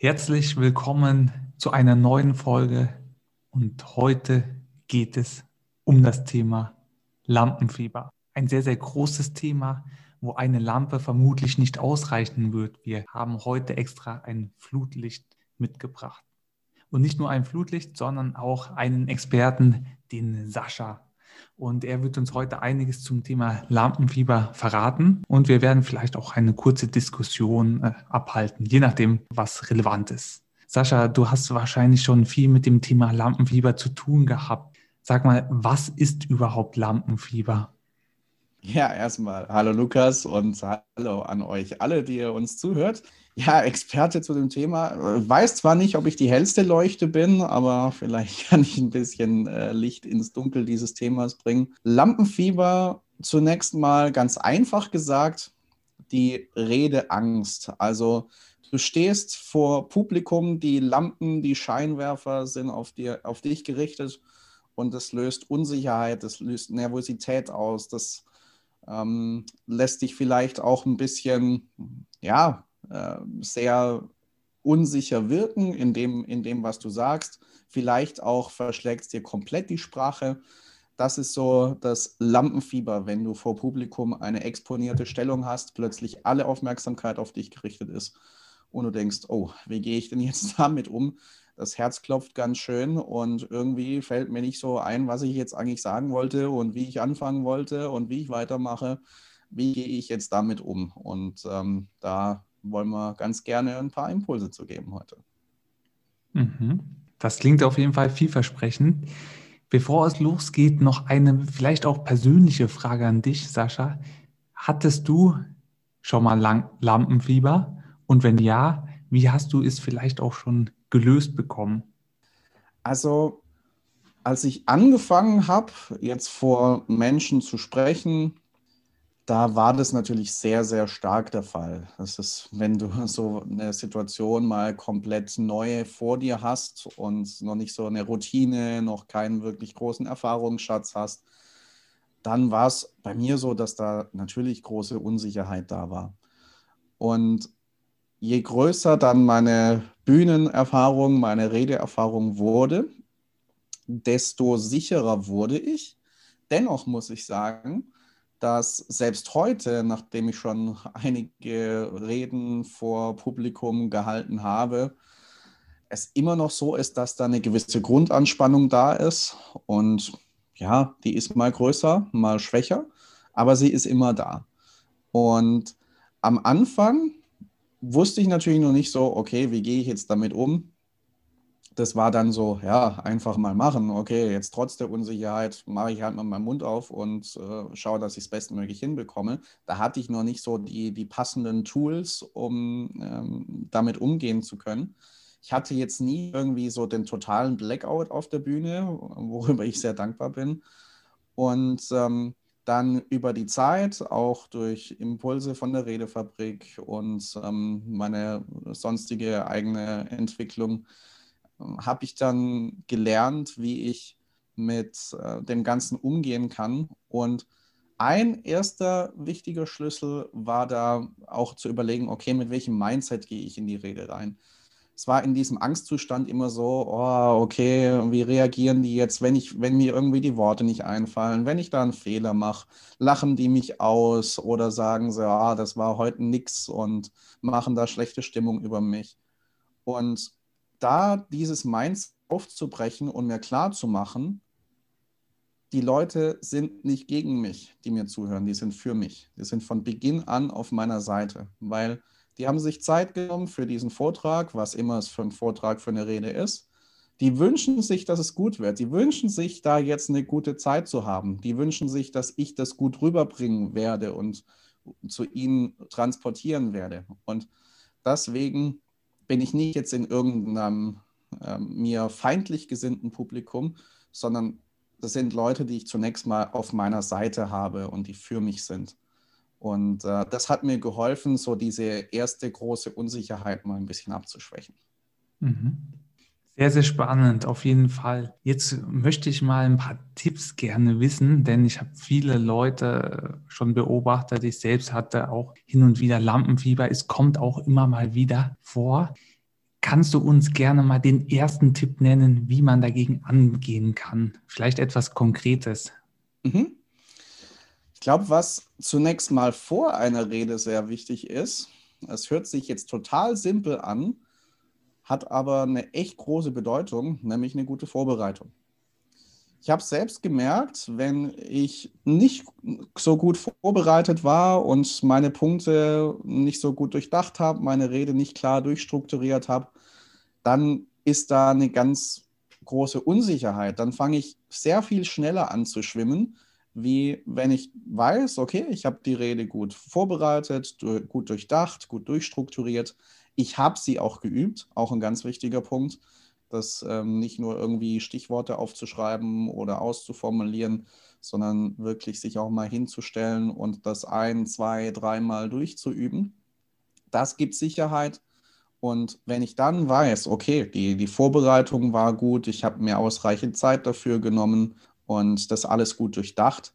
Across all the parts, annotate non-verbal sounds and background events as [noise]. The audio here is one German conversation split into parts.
Herzlich willkommen zu einer neuen Folge und heute geht es um das Thema Lampenfieber. Ein sehr, sehr großes Thema, wo eine Lampe vermutlich nicht ausreichen wird. Wir haben heute extra ein Flutlicht mitgebracht. Und nicht nur ein Flutlicht, sondern auch einen Experten, den Sascha. Und er wird uns heute einiges zum Thema Lampenfieber verraten. Und wir werden vielleicht auch eine kurze Diskussion äh, abhalten, je nachdem, was relevant ist. Sascha, du hast wahrscheinlich schon viel mit dem Thema Lampenfieber zu tun gehabt. Sag mal, was ist überhaupt Lampenfieber? Ja, erstmal hallo Lukas und hallo an euch alle, die ihr uns zuhört. Ja, Experte zu dem Thema. Weiß zwar nicht, ob ich die hellste Leuchte bin, aber vielleicht [laughs] kann ich ein bisschen äh, Licht ins Dunkel dieses Themas bringen. Lampenfieber zunächst mal ganz einfach gesagt, die Redeangst. Also du stehst vor Publikum, die Lampen, die Scheinwerfer sind auf, dir, auf dich gerichtet und das löst Unsicherheit, das löst Nervosität aus, das ähm, lässt dich vielleicht auch ein bisschen, ja, sehr unsicher wirken in dem, in dem, was du sagst. Vielleicht auch verschlägt dir komplett die Sprache. Das ist so das Lampenfieber, wenn du vor Publikum eine exponierte Stellung hast, plötzlich alle Aufmerksamkeit auf dich gerichtet ist und du denkst, oh, wie gehe ich denn jetzt [laughs] damit um? Das Herz klopft ganz schön und irgendwie fällt mir nicht so ein, was ich jetzt eigentlich sagen wollte und wie ich anfangen wollte und wie ich weitermache. Wie gehe ich jetzt damit um? Und ähm, da wollen wir ganz gerne ein paar Impulse zu geben heute. Mhm. Das klingt auf jeden Fall vielversprechend. Bevor es losgeht, noch eine vielleicht auch persönliche Frage an dich, Sascha. Hattest du schon mal Lang Lampenfieber? Und wenn ja, wie hast du es vielleicht auch schon gelöst bekommen? Also, als ich angefangen habe, jetzt vor Menschen zu sprechen, da war das natürlich sehr, sehr stark der Fall. Das ist, wenn du [laughs] so eine Situation mal komplett neu vor dir hast und noch nicht so eine Routine, noch keinen wirklich großen Erfahrungsschatz hast, dann war es bei mir so, dass da natürlich große Unsicherheit da war. Und je größer dann meine Bühnenerfahrung, meine Redeerfahrung wurde, desto sicherer wurde ich. Dennoch muss ich sagen, dass selbst heute, nachdem ich schon [laughs] einige Reden vor Publikum gehalten habe, es immer noch so ist, dass da eine gewisse Grundanspannung da ist. Und ja, die ist mal größer, mal schwächer, aber sie ist immer da. Und am Anfang wusste ich natürlich noch nicht so, okay, wie gehe ich jetzt damit um? Das war dann so, ja, einfach mal machen. Okay, jetzt trotz der Unsicherheit mache ich halt mal meinen Mund auf und äh, schaue, dass ich es bestmöglich hinbekomme. Da hatte ich noch nicht so die, die passenden Tools, um ähm, damit umgehen zu können. Ich hatte jetzt nie irgendwie so den totalen Blackout auf der Bühne, [laughs] worüber ich sehr dankbar bin. Und ähm, dann über die Zeit, auch durch Impulse von der Redefabrik und ähm, meine sonstige eigene Entwicklung, habe ich dann gelernt, wie ich mit äh, dem Ganzen umgehen kann. Und ein erster wichtiger Schlüssel war da auch zu überlegen, okay, mit welchem Mindset gehe ich in die Rede rein? Es war in diesem Angstzustand immer so, oh, okay, wie reagieren die jetzt, wenn ich, wenn mir irgendwie die Worte nicht einfallen, wenn ich da einen Fehler mache, lachen die mich aus oder sagen sie, ah, das war heute nix und machen da schlechte Stimmung über mich. Und da dieses Mindset aufzubrechen und mir klar zu machen, die Leute sind nicht gegen mich, die mir zuhören, die sind für mich. Die sind von Beginn an auf meiner Seite, weil die haben sich Zeit genommen für diesen Vortrag, was immer es für ein Vortrag, für eine Rede ist. Die wünschen sich, dass es gut wird. Die wünschen sich, da jetzt eine gute Zeit zu haben. Die wünschen sich, dass ich das gut rüberbringen werde und zu ihnen transportieren werde. Und deswegen bin ich nicht jetzt in irgendeinem äh, mir feindlich gesinnten Publikum, sondern das sind Leute, die ich zunächst mal auf meiner Seite habe und die für mich sind. Und äh, das hat mir geholfen, so diese erste große Unsicherheit mal ein bisschen abzuschwächen. Mhm. Sehr, sehr spannend, auf jeden Fall. Jetzt möchte ich mal ein paar Tipps gerne wissen, denn ich habe viele Leute schon beobachtet. Ich selbst hatte auch hin und wieder Lampenfieber. Es kommt auch immer mal wieder vor. kannst du uns gerne mal den ersten Tipp nennen, wie man dagegen angehen kann? Vielleicht etwas Konkretes. Mhm. Ich glaube, was zunächst mal vor einer Rede sehr wichtig ist, es hört sich jetzt total simpel an, hat aber eine echt große Bedeutung, nämlich eine gute Vorbereitung. Ich habe selbst gemerkt, wenn ich nicht so gut vorbereitet war und meine Punkte nicht so gut durchdacht habe, meine Rede nicht klar durchstrukturiert habe, dann ist da eine ganz große Unsicherheit. Dann fange ich sehr viel schneller an zu schwimmen, wie wenn ich weiß, okay, ich habe die Rede gut vorbereitet, gut durchdacht, gut durchstrukturiert. Ich habe sie auch geübt, auch ein ganz wichtiger Punkt das ähm, nicht nur irgendwie Stichworte aufzuschreiben oder auszuformulieren, sondern wirklich sich auch mal hinzustellen und das ein, zwei, dreimal durchzuüben. Das gibt Sicherheit. Und wenn ich dann weiß, okay, die, die Vorbereitung war gut, ich habe mir ausreichend Zeit dafür genommen und das alles gut durchdacht,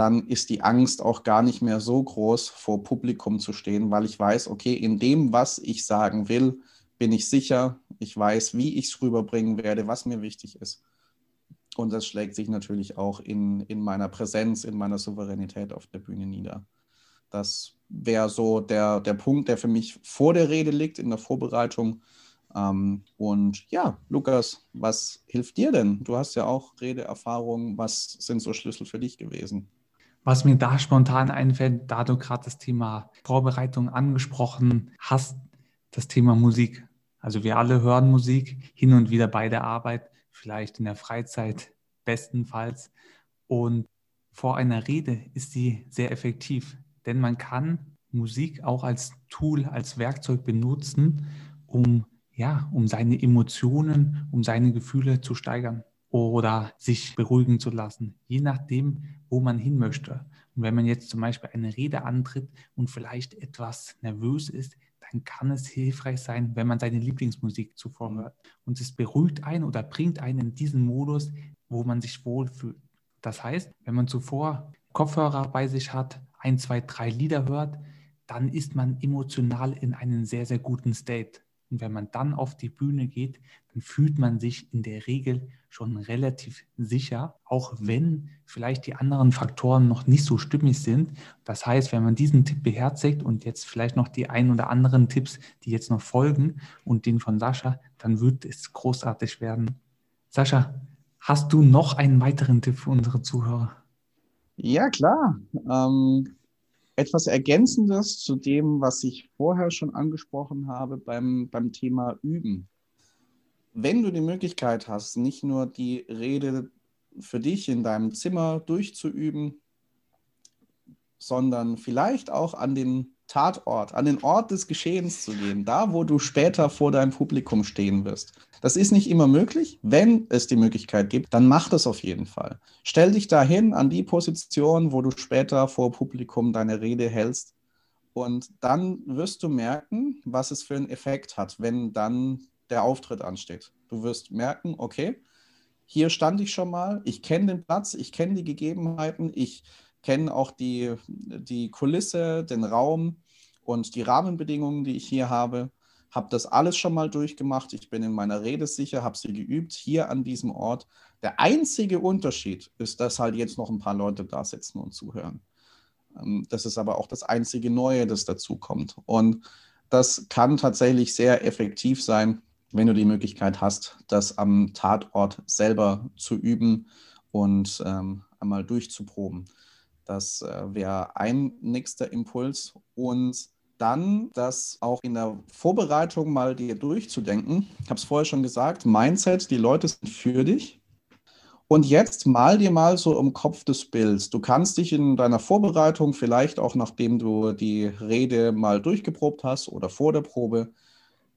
dann ist die Angst auch gar nicht mehr so groß, vor Publikum zu stehen, weil ich weiß, okay, in dem, was ich sagen will, bin ich sicher, ich weiß, wie ich es rüberbringen werde, was mir wichtig ist. Und das schlägt sich natürlich auch in, in meiner Präsenz, in meiner Souveränität auf der Bühne nieder. Das wäre so der, der Punkt, der für mich vor der Rede liegt, in der Vorbereitung. Ähm, und ja, Lukas, was hilft dir denn? Du hast ja auch Redeerfahrung. Was sind so Schlüssel für dich gewesen? Was mir da spontan einfällt, da du gerade das Thema Vorbereitung angesprochen hast, das Thema Musik. Also wir alle hören Musik hin und wieder bei der Arbeit, vielleicht in der Freizeit bestenfalls. Und vor einer Rede ist sie sehr effektiv, denn man kann Musik auch als Tool, als Werkzeug benutzen, um ja, um seine Emotionen, um seine Gefühle zu steigern oder sich beruhigen zu lassen, je nachdem, wo man hin möchte. Und wenn man jetzt zum Beispiel eine Rede antritt und vielleicht etwas nervös ist, dann kann es hilfreich sein, wenn man seine Lieblingsmusik zuvor hört. Und es beruhigt einen oder bringt einen in diesen Modus, wo man sich wohlfühlt. Das heißt, wenn man zuvor Kopfhörer bei sich hat, ein, zwei, drei Lieder hört, dann ist man emotional in einem sehr, sehr guten State. Und wenn man dann auf die Bühne geht, dann fühlt man sich in der Regel schon relativ sicher, auch wenn vielleicht die anderen Faktoren noch nicht so stimmig sind. Das heißt, wenn man diesen Tipp beherzigt und jetzt vielleicht noch die ein oder anderen Tipps, die jetzt noch folgen und den von Sascha, dann wird es großartig werden. Sascha, hast du noch einen weiteren Tipp für unsere Zuhörer? Ja, klar. Ähm, etwas Ergänzendes zu dem, was ich vorher schon angesprochen habe beim, beim Thema Üben. Wenn du die Möglichkeit hast, nicht nur die Rede für dich in deinem Zimmer durchzuüben, sondern vielleicht auch an den Tatort, an den Ort des Geschehens zu gehen, da wo du später vor deinem Publikum stehen wirst. Das ist nicht immer möglich. Wenn es die Möglichkeit gibt, dann mach das auf jeden Fall. Stell dich dahin an die Position, wo du später vor Publikum deine Rede hältst. Und dann wirst du merken, was es für einen Effekt hat, wenn dann der Auftritt ansteht. Du wirst merken, okay, hier stand ich schon mal, ich kenne den Platz, ich kenne die Gegebenheiten, ich kenne auch die, die Kulisse, den Raum und die Rahmenbedingungen, die ich hier habe. Habe das alles schon mal durchgemacht. Ich bin in meiner Rede sicher, habe sie geübt hier an diesem Ort. Der einzige Unterschied ist, dass halt jetzt noch ein paar Leute da sitzen und zuhören. Ähm, das ist aber auch das einzige Neue, das dazu kommt. Und das kann tatsächlich sehr effektiv sein, wenn du die Möglichkeit hast, das am Tatort selber zu üben und ähm, einmal durchzuproben. Das äh, wäre ein nächster Impuls. Und dann das auch in der Vorbereitung mal dir durchzudenken. Ich habe es vorher schon gesagt, Mindset, die Leute sind für dich. Und jetzt mal dir mal so im Kopf des Bilds. Du kannst dich in deiner Vorbereitung, vielleicht auch nachdem du die Rede mal durchgeprobt hast oder vor der Probe,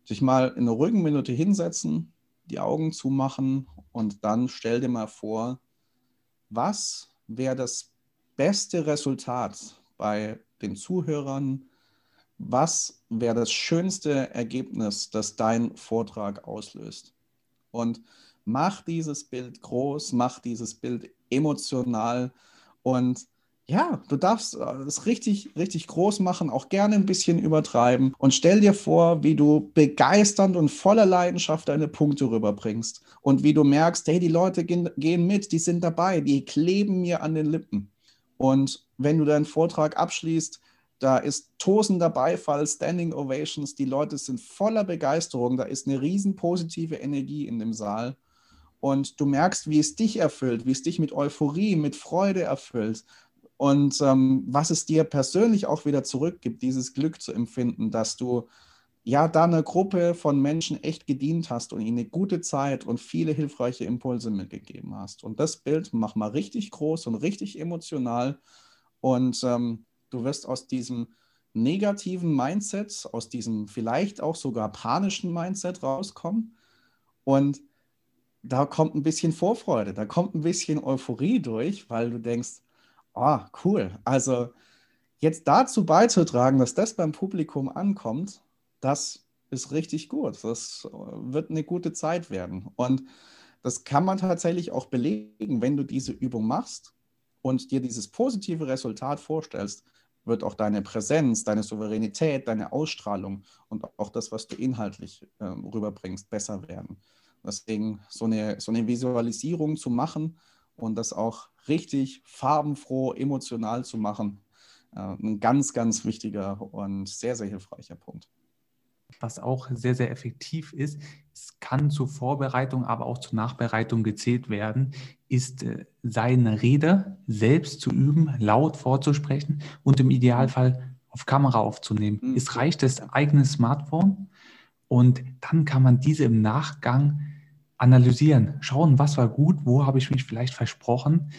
dich mal in einer ruhigen Minute hinsetzen, die Augen zumachen und dann stell dir mal vor, was wäre das beste Resultat bei den Zuhörern? Was wäre das schönste Ergebnis, das dein Vortrag auslöst? Und mach dieses Bild groß, mach dieses Bild emotional und ja, du darfst äh, es richtig, richtig groß machen, auch gerne ein bisschen übertreiben und stell dir vor, wie du begeisternd und voller Leidenschaft deine Punkte rüberbringst und wie du merkst, hey, die Leute gehen, gehen mit, die sind dabei, die kleben mir an den Lippen. Und wenn du deinen Vortrag abschließt, da ist tosender Beifall, Standing Ovations, die Leute sind voller Begeisterung, da ist eine riesen positive Energie in dem Saal. Und du merkst, wie es dich erfüllt, wie es dich mit Euphorie, mit Freude erfüllt und ähm, was es dir persönlich auch wieder zurückgibt, dieses Glück zu empfinden, dass du ja da einer Gruppe von Menschen echt gedient hast und ihnen eine gute Zeit und viele hilfreiche Impulse mitgegeben hast. Und das Bild mach mal richtig groß und richtig emotional und ähm, du wirst aus diesem negativen Mindset, aus diesem vielleicht auch sogar panischen Mindset rauskommen und da kommt ein bisschen Vorfreude, da kommt ein bisschen Euphorie durch, weil du denkst, oh, cool. Also jetzt dazu beizutragen, dass das beim Publikum ankommt, das ist richtig gut. Das wird eine gute Zeit werden. Und das kann man tatsächlich auch belegen, wenn du diese Übung machst und dir dieses positive Resultat vorstellst, wird auch deine Präsenz, deine Souveränität, deine Ausstrahlung und auch das, was du inhaltlich äh, rüberbringst, besser werden. Deswegen so eine, so eine Visualisierung zu machen und das auch richtig farbenfroh, emotional zu machen. Äh, ein ganz, ganz wichtiger und sehr, sehr hilfreicher Punkt. Was auch sehr, sehr effektiv ist, es kann zur Vorbereitung, aber auch zur Nachbereitung gezählt werden, ist äh, seine Rede selbst zu üben, laut vorzusprechen und im Idealfall auf Kamera aufzunehmen. Mhm. Es reicht das eigene Smartphone und dann kann man diese im Nachgang analysieren, schauen, was war gut, wo habe ich mich vielleicht versprochen.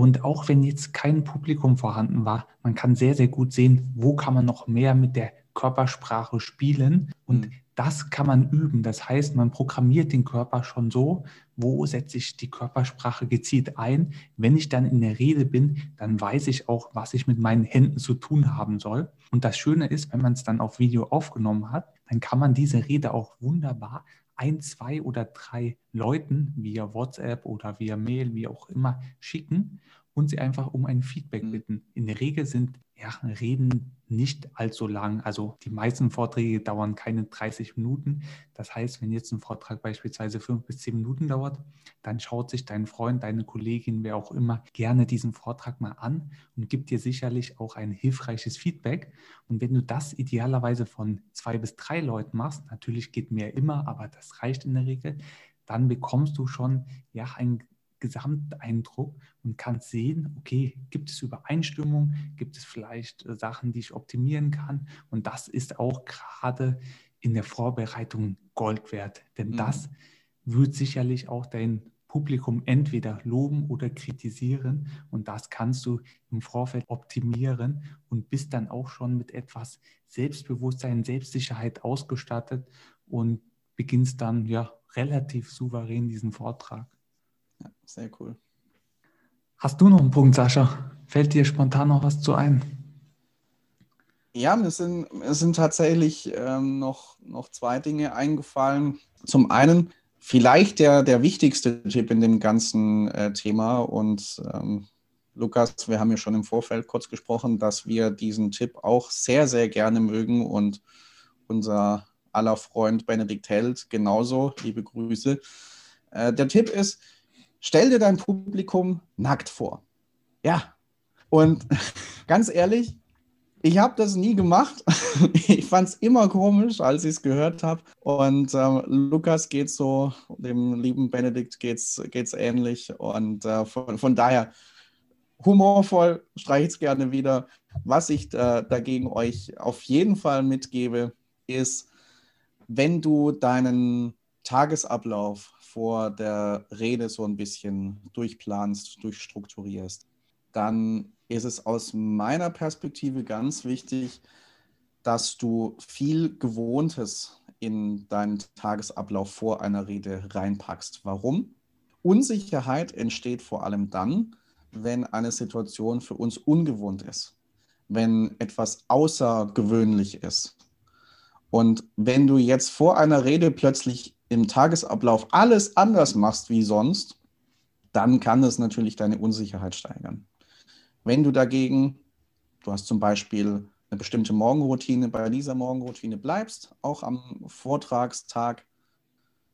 Und auch wenn jetzt kein Publikum vorhanden war, man kann sehr, sehr gut sehen, wo kann man noch mehr mit der Körpersprache spielen. Und mhm. das kann man üben. Das heißt, man programmiert den Körper schon so, wo setze ich die Körpersprache gezielt ein. Wenn ich dann in der Rede bin, dann weiß ich auch, was ich mit meinen Händen zu tun haben soll. Und das Schöne ist, wenn man es dann auf Video aufgenommen hat, dann kann man diese Rede auch wunderbar ein, zwei oder drei Leuten via WhatsApp oder via Mail, wie auch immer, schicken und sie einfach um ein Feedback mhm. bitten. In der Regel sind ja, Reden nicht allzu lang. Also die meisten Vorträge dauern keine 30 Minuten. Das heißt, wenn jetzt ein Vortrag beispielsweise fünf bis zehn Minuten dauert, dann schaut sich dein Freund, deine Kollegin, wer auch immer, gerne diesen Vortrag mal an und gibt dir sicherlich auch ein hilfreiches Feedback. Und wenn du das idealerweise von zwei bis drei Leuten machst, natürlich geht mehr immer, aber das reicht in der Regel, dann bekommst du schon ja ein Gesamteindruck und kannst sehen, okay, gibt es Übereinstimmung, gibt es vielleicht äh, Sachen, die ich optimieren kann. Und das ist auch gerade in der Vorbereitung Gold wert, denn mhm. das wird sicherlich auch dein Publikum entweder loben oder kritisieren und das kannst du im Vorfeld optimieren und bist dann auch schon mit etwas Selbstbewusstsein, Selbstsicherheit ausgestattet und beginnst dann ja relativ souverän diesen Vortrag. Ja, sehr cool. Hast du noch einen Punkt, Sascha? Fällt dir spontan noch was zu ein? Ja, mir sind, mir sind tatsächlich ähm, noch, noch zwei Dinge eingefallen. Zum einen, vielleicht der, der wichtigste Tipp in dem ganzen äh, Thema. Und ähm, Lukas, wir haben ja schon im Vorfeld kurz gesprochen, dass wir diesen Tipp auch sehr, sehr gerne mögen. Und unser aller Freund Benedikt Held genauso. Liebe Grüße. Äh, der Tipp ist, stell dir dein Publikum nackt vor. Ja. Und [laughs] ganz ehrlich, ich habe das nie gemacht. [laughs] Ich fand es immer komisch, als ich es gehört habe. Und ähm, Lukas geht so, dem lieben Benedikt geht es ähnlich. Und äh, von, von, daher humorvoll, streiche ich es gerne wieder. Was ich äh, dagegen euch auf jeden Fall mitgebe, ist, wenn du deinen Tagesablauf vor der Rede so ein bisschen durchplanst, durchstrukturierst, dann ist es aus meiner Perspektive ganz wichtig, dass du viel Gewohntes in deinen Tagesablauf vor einer Rede reinpackst. Warum? Unsicherheit entsteht vor allem dann, wenn eine Situation für uns ungewohnt ist, wenn etwas außergewöhnlich ist. Und wenn du jetzt vor einer Rede plötzlich im Tagesablauf alles anders machst wie sonst, dann kann es natürlich deine Unsicherheit steigern. Wenn du dagegen, du hast zum Beispiel eine bestimmte Morgenroutine, bei dieser Morgenroutine bleibst, auch am Vortragstag,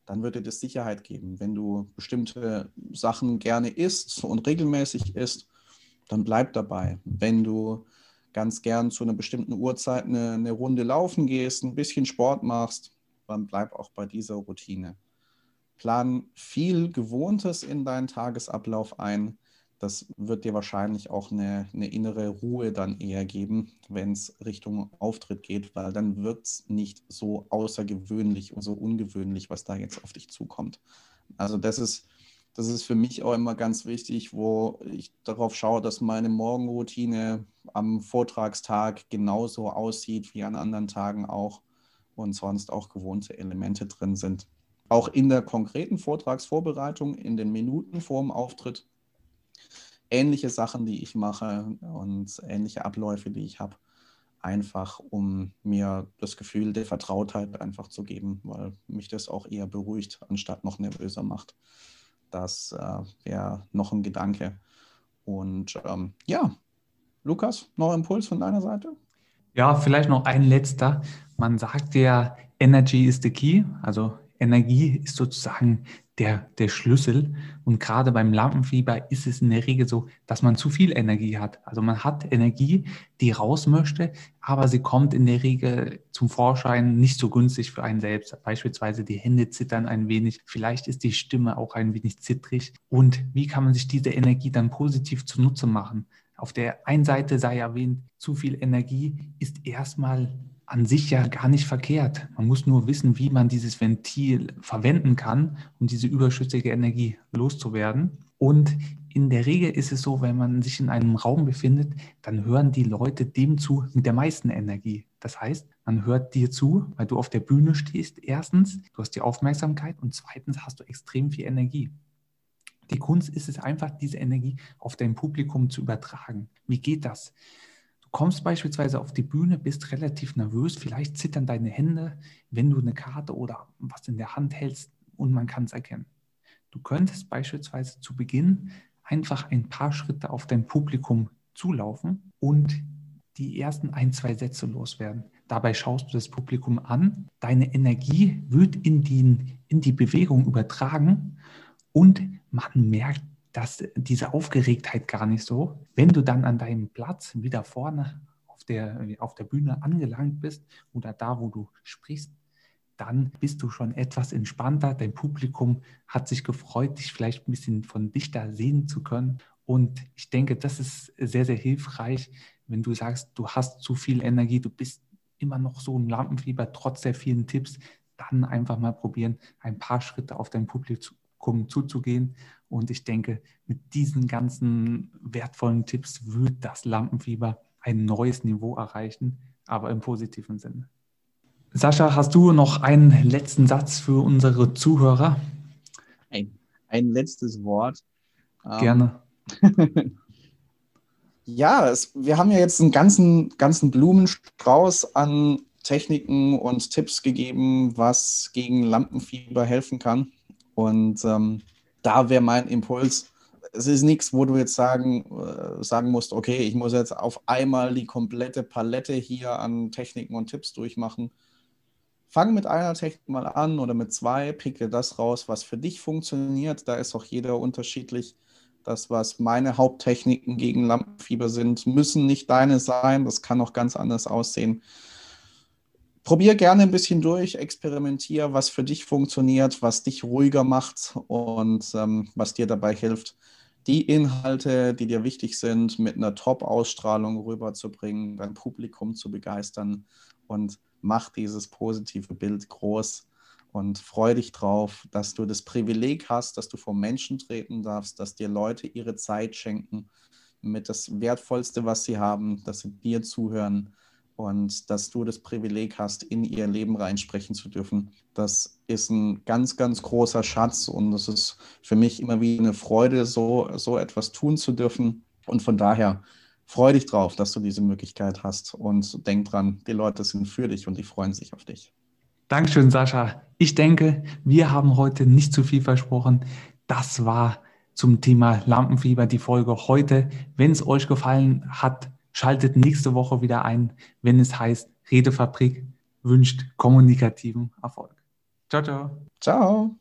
dann dir das Sicherheit geben. Wenn du bestimmte Sachen gerne isst und regelmäßig isst, dann bleib dabei. Wenn du ganz gern zu einer bestimmten Uhrzeit eine, eine Runde laufen gehst, ein bisschen Sport machst, bleib auch bei dieser Routine. Plan viel Gewohntes in deinen Tagesablauf ein. Das wird dir wahrscheinlich auch eine, eine innere Ruhe dann eher geben, wenn es Richtung Auftritt geht, weil dann wird es nicht so außergewöhnlich und so ungewöhnlich, was da jetzt auf dich zukommt. Also das ist, das ist für mich auch immer ganz wichtig, wo ich darauf schaue, dass meine Morgenroutine am Vortragstag genauso aussieht wie an anderen Tagen auch und sonst auch gewohnte Elemente drin sind. Auch in der konkreten Vortragsvorbereitung, in den Minuten vor dem Auftritt, ähnliche Sachen, die ich mache und ähnliche Abläufe, die ich habe, einfach um mir das Gefühl der Vertrautheit einfach zu geben, weil mich das auch eher beruhigt, anstatt noch nervöser macht. Das äh, wäre noch ein Gedanke. Und ähm, ja, Lukas, noch Impuls von deiner Seite? Ja, vielleicht noch ein letzter. Man sagt ja, Energy is the key. Also Energie ist sozusagen der, der Schlüssel. Und gerade beim Lampenfieber ist es in der Regel so, dass man zu viel Energie hat. Also man hat Energie, die raus möchte, aber sie kommt in der Regel zum Vorschein nicht so günstig für einen selbst. Beispielsweise die Hände zittern ein wenig, vielleicht ist die Stimme auch ein wenig zittrig. Und wie kann man sich diese Energie dann positiv zunutze machen? Auf der einen Seite sei erwähnt, zu viel Energie ist erstmal an sich ja gar nicht verkehrt. Man muss nur wissen, wie man dieses Ventil verwenden kann, um diese überschüssige Energie loszuwerden. Und in der Regel ist es so, wenn man sich in einem Raum befindet, dann hören die Leute dem zu mit der meisten Energie. Das heißt, man hört dir zu, weil du auf der Bühne stehst. Erstens, du hast die Aufmerksamkeit und zweitens hast du extrem viel Energie. Die Kunst ist es einfach, diese Energie auf dein Publikum zu übertragen. Wie geht das? kommst beispielsweise auf die Bühne, bist relativ nervös, vielleicht zittern deine Hände, wenn du eine Karte oder was in der Hand hältst und man kann es erkennen. Du könntest beispielsweise zu Beginn einfach ein paar Schritte auf dein Publikum zulaufen und die ersten ein, zwei Sätze loswerden. Dabei schaust du das Publikum an, deine Energie wird in die, in die Bewegung übertragen und man merkt dass diese Aufgeregtheit gar nicht so. Wenn du dann an deinem Platz wieder vorne auf der, auf der Bühne angelangt bist oder da, wo du sprichst, dann bist du schon etwas entspannter. Dein Publikum hat sich gefreut, dich vielleicht ein bisschen von dichter sehen zu können. Und ich denke, das ist sehr, sehr hilfreich, wenn du sagst, du hast zu viel Energie, du bist immer noch so im Lampenfieber, trotz der vielen Tipps, dann einfach mal probieren, ein paar Schritte auf dein Publikum zuzugehen und ich denke, mit diesen ganzen wertvollen Tipps wird das Lampenfieber ein neues Niveau erreichen, aber im positiven Sinne. Sascha, hast du noch einen letzten Satz für unsere Zuhörer? Ein, ein letztes Wort. Ähm, Gerne. [laughs] ja, es, wir haben ja jetzt einen ganzen, ganzen Blumenstrauß an Techniken und Tipps gegeben, was gegen Lampenfieber helfen kann. Und ähm, da wäre mein Impuls. Es ist nichts, wo du jetzt sagen, äh, sagen musst, okay, ich muss jetzt auf einmal die komplette Palette hier an Techniken und Tipps durchmachen. Fang mit einer Technik mal an oder mit zwei, pick dir das raus, was für dich funktioniert. Da ist auch jeder unterschiedlich. Das, was meine Haupttechniken gegen Lampenfieber sind, müssen nicht deine sein. Das kann auch ganz anders aussehen probier gerne ein bisschen durch, experimentier, was für dich funktioniert, was dich ruhiger macht und ähm, was dir dabei hilft, die Inhalte, die dir wichtig sind, mit einer Top-Ausstrahlung rüberzubringen, dein Publikum zu begeistern und mach dieses positive Bild groß und freu dich drauf, dass du das Privileg hast, dass du vor Menschen treten darfst, dass dir Leute ihre Zeit schenken mit das Wertvollste, was sie haben, dass sie dir zuhören und dass du das Privileg hast, in ihr Leben reinsprechen zu dürfen. Das ist ein ganz, ganz großer Schatz und es ist für mich immer wieder eine Freude, so, so etwas tun zu dürfen. Und von daher freu dich drauf, dass du diese Möglichkeit hast und denk dran, die Leute sind für dich und die freuen sich auf dich. Dankeschön, Sascha. Ich denke, wir haben heute nicht zu viel versprochen. Das war zum Thema Lampenfieber die Folge heute. Wenn es euch gefallen hat, schaltet nächste Woche wieder ein, wenn es heißt, Redefabrik wünscht kommunikativen Erfolg. Ciao, ciao. Ciao.